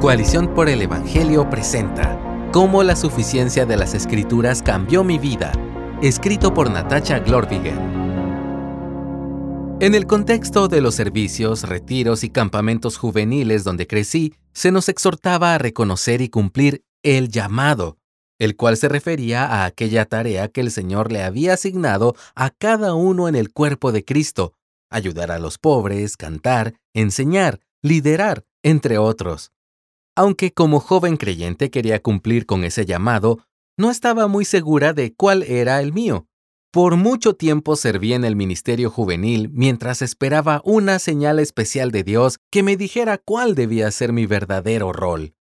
Coalición por el Evangelio presenta Cómo la suficiencia de las Escrituras cambió mi vida, escrito por Natacha Glorvigen. En el contexto de los servicios, retiros y campamentos juveniles donde crecí, se nos exhortaba a reconocer y cumplir el llamado, el cual se refería a aquella tarea que el Señor le había asignado a cada uno en el cuerpo de Cristo, ayudar a los pobres, cantar, enseñar, liderar, entre otros. Aunque como joven creyente quería cumplir con ese llamado, no estaba muy segura de cuál era el mío. Por mucho tiempo serví en el ministerio juvenil mientras esperaba una señal especial de Dios que me dijera cuál debía ser mi verdadero rol.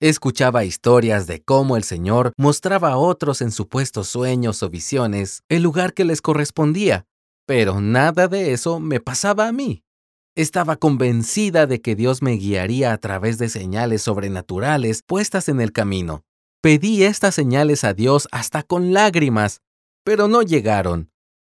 Escuchaba historias de cómo el Señor mostraba a otros en supuestos sueños o visiones el lugar que les correspondía, pero nada de eso me pasaba a mí. Estaba convencida de que Dios me guiaría a través de señales sobrenaturales puestas en el camino. Pedí estas señales a Dios hasta con lágrimas, pero no llegaron.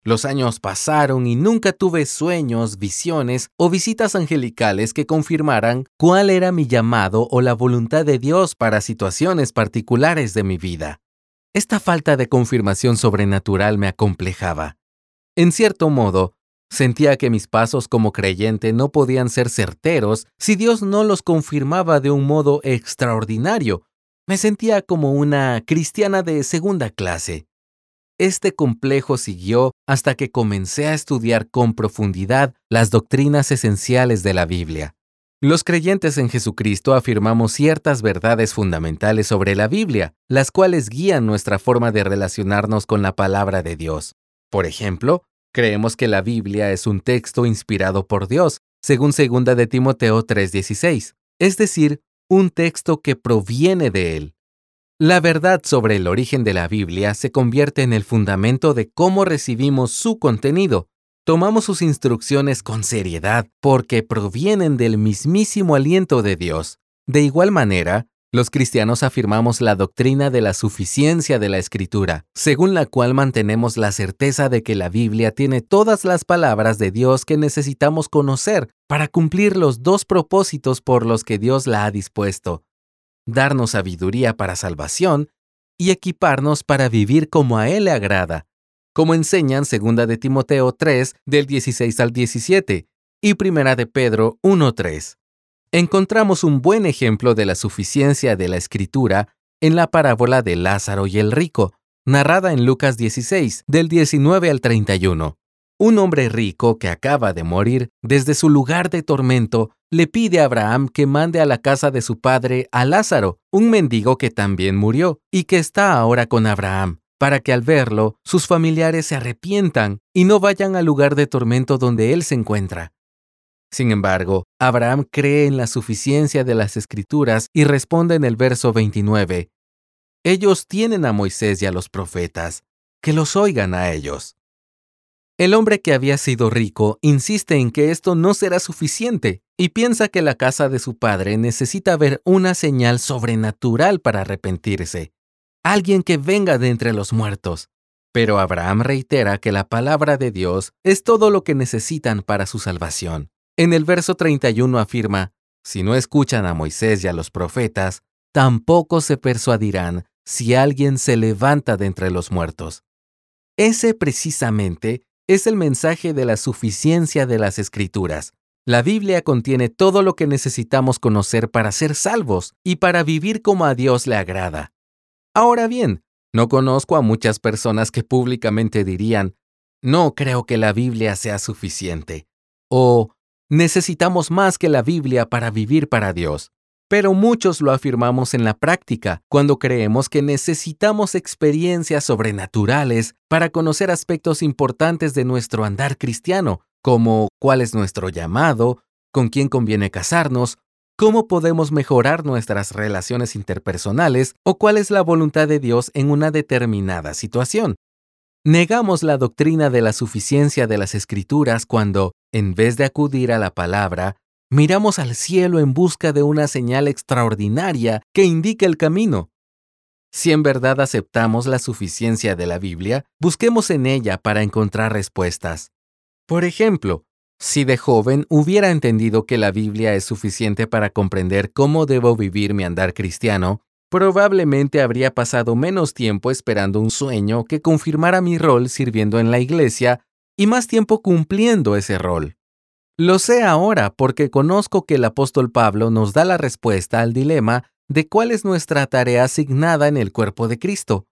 Los años pasaron y nunca tuve sueños, visiones o visitas angelicales que confirmaran cuál era mi llamado o la voluntad de Dios para situaciones particulares de mi vida. Esta falta de confirmación sobrenatural me acomplejaba. En cierto modo, sentía que mis pasos como creyente no podían ser certeros si Dios no los confirmaba de un modo extraordinario. Me sentía como una cristiana de segunda clase. Este complejo siguió hasta que comencé a estudiar con profundidad las doctrinas esenciales de la Biblia. Los creyentes en Jesucristo afirmamos ciertas verdades fundamentales sobre la Biblia, las cuales guían nuestra forma de relacionarnos con la palabra de Dios. Por ejemplo, creemos que la Biblia es un texto inspirado por Dios, según 2 de Timoteo 3:16, es decir, un texto que proviene de él. La verdad sobre el origen de la Biblia se convierte en el fundamento de cómo recibimos su contenido. Tomamos sus instrucciones con seriedad porque provienen del mismísimo aliento de Dios. De igual manera, los cristianos afirmamos la doctrina de la suficiencia de la Escritura, según la cual mantenemos la certeza de que la Biblia tiene todas las palabras de Dios que necesitamos conocer para cumplir los dos propósitos por los que Dios la ha dispuesto, darnos sabiduría para salvación y equiparnos para vivir como a Él le agrada, como enseñan 2 de Timoteo 3 del 16 al 17 y 1 de Pedro 1.3. Encontramos un buen ejemplo de la suficiencia de la escritura en la parábola de Lázaro y el rico, narrada en Lucas 16 del 19 al 31. Un hombre rico que acaba de morir desde su lugar de tormento le pide a Abraham que mande a la casa de su padre a Lázaro, un mendigo que también murió y que está ahora con Abraham, para que al verlo sus familiares se arrepientan y no vayan al lugar de tormento donde él se encuentra. Sin embargo, Abraham cree en la suficiencia de las escrituras y responde en el verso 29, Ellos tienen a Moisés y a los profetas, que los oigan a ellos. El hombre que había sido rico insiste en que esto no será suficiente y piensa que la casa de su padre necesita ver una señal sobrenatural para arrepentirse, alguien que venga de entre los muertos. Pero Abraham reitera que la palabra de Dios es todo lo que necesitan para su salvación. En el verso 31 afirma, si no escuchan a Moisés y a los profetas, tampoco se persuadirán si alguien se levanta de entre los muertos. Ese precisamente es el mensaje de la suficiencia de las escrituras. La Biblia contiene todo lo que necesitamos conocer para ser salvos y para vivir como a Dios le agrada. Ahora bien, no conozco a muchas personas que públicamente dirían, no creo que la Biblia sea suficiente, o necesitamos más que la Biblia para vivir para Dios. Pero muchos lo afirmamos en la práctica cuando creemos que necesitamos experiencias sobrenaturales para conocer aspectos importantes de nuestro andar cristiano, como cuál es nuestro llamado, con quién conviene casarnos, cómo podemos mejorar nuestras relaciones interpersonales o cuál es la voluntad de Dios en una determinada situación. Negamos la doctrina de la suficiencia de las escrituras cuando, en vez de acudir a la palabra, miramos al cielo en busca de una señal extraordinaria que indique el camino. Si en verdad aceptamos la suficiencia de la Biblia, busquemos en ella para encontrar respuestas. Por ejemplo, Si de joven hubiera entendido que la Biblia es suficiente para comprender cómo debo vivir mi andar cristiano, probablemente habría pasado menos tiempo esperando un sueño que confirmara mi rol sirviendo en la iglesia y más tiempo cumpliendo ese rol. Lo sé ahora porque conozco que el apóstol Pablo nos da la respuesta al dilema de cuál es nuestra tarea asignada en el cuerpo de Cristo.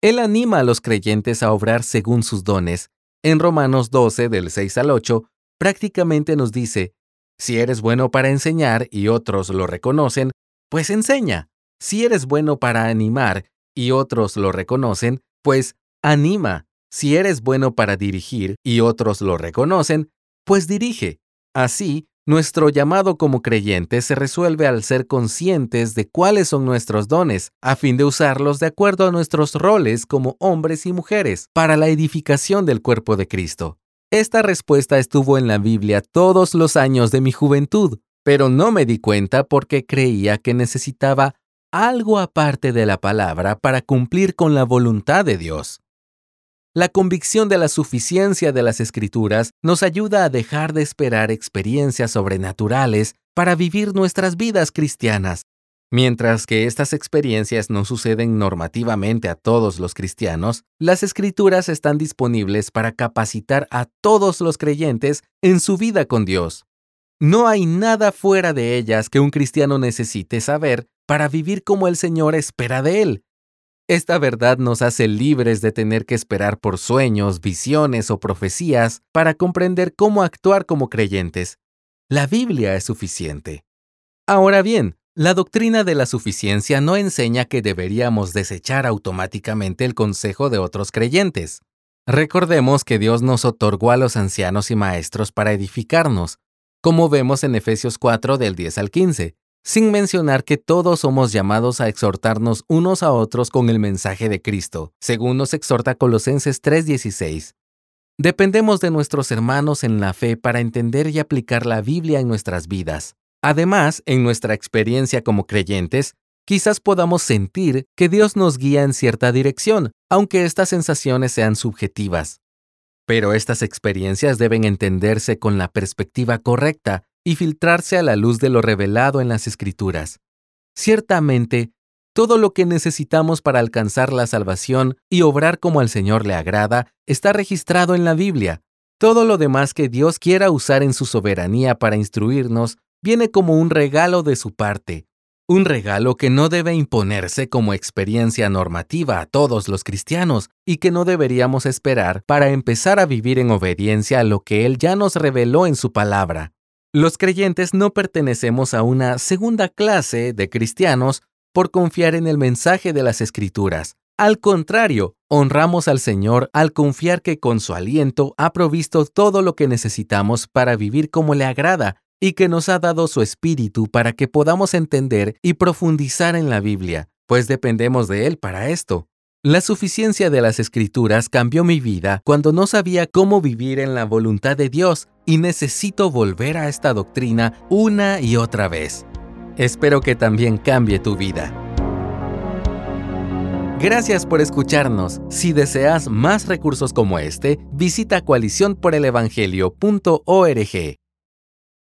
Él anima a los creyentes a obrar según sus dones. En Romanos 12, del 6 al 8, prácticamente nos dice, si eres bueno para enseñar y otros lo reconocen, pues enseña. Si eres bueno para animar y otros lo reconocen, pues anima. Si eres bueno para dirigir y otros lo reconocen, pues dirige. Así, nuestro llamado como creyentes se resuelve al ser conscientes de cuáles son nuestros dones, a fin de usarlos de acuerdo a nuestros roles como hombres y mujeres, para la edificación del cuerpo de Cristo. Esta respuesta estuvo en la Biblia todos los años de mi juventud, pero no me di cuenta porque creía que necesitaba algo aparte de la palabra para cumplir con la voluntad de Dios. La convicción de la suficiencia de las escrituras nos ayuda a dejar de esperar experiencias sobrenaturales para vivir nuestras vidas cristianas. Mientras que estas experiencias no suceden normativamente a todos los cristianos, las escrituras están disponibles para capacitar a todos los creyentes en su vida con Dios. No hay nada fuera de ellas que un cristiano necesite saber para vivir como el Señor espera de él, esta verdad nos hace libres de tener que esperar por sueños, visiones o profecías para comprender cómo actuar como creyentes. La Biblia es suficiente. Ahora bien, la doctrina de la suficiencia no enseña que deberíamos desechar automáticamente el consejo de otros creyentes. Recordemos que Dios nos otorgó a los ancianos y maestros para edificarnos, como vemos en Efesios 4 del 10 al 15 sin mencionar que todos somos llamados a exhortarnos unos a otros con el mensaje de Cristo, según nos exhorta Colosenses 3:16. Dependemos de nuestros hermanos en la fe para entender y aplicar la Biblia en nuestras vidas. Además, en nuestra experiencia como creyentes, quizás podamos sentir que Dios nos guía en cierta dirección, aunque estas sensaciones sean subjetivas. Pero estas experiencias deben entenderse con la perspectiva correcta y filtrarse a la luz de lo revelado en las Escrituras. Ciertamente, todo lo que necesitamos para alcanzar la salvación y obrar como al Señor le agrada está registrado en la Biblia. Todo lo demás que Dios quiera usar en su soberanía para instruirnos viene como un regalo de su parte, un regalo que no debe imponerse como experiencia normativa a todos los cristianos y que no deberíamos esperar para empezar a vivir en obediencia a lo que Él ya nos reveló en su palabra. Los creyentes no pertenecemos a una segunda clase de cristianos por confiar en el mensaje de las Escrituras. Al contrario, honramos al Señor al confiar que con su aliento ha provisto todo lo que necesitamos para vivir como le agrada y que nos ha dado su espíritu para que podamos entender y profundizar en la Biblia, pues dependemos de Él para esto. La suficiencia de las escrituras cambió mi vida cuando no sabía cómo vivir en la voluntad de Dios y necesito volver a esta doctrina una y otra vez. Espero que también cambie tu vida. Gracias por escucharnos. Si deseas más recursos como este, visita coaliciónporelevangelio.org.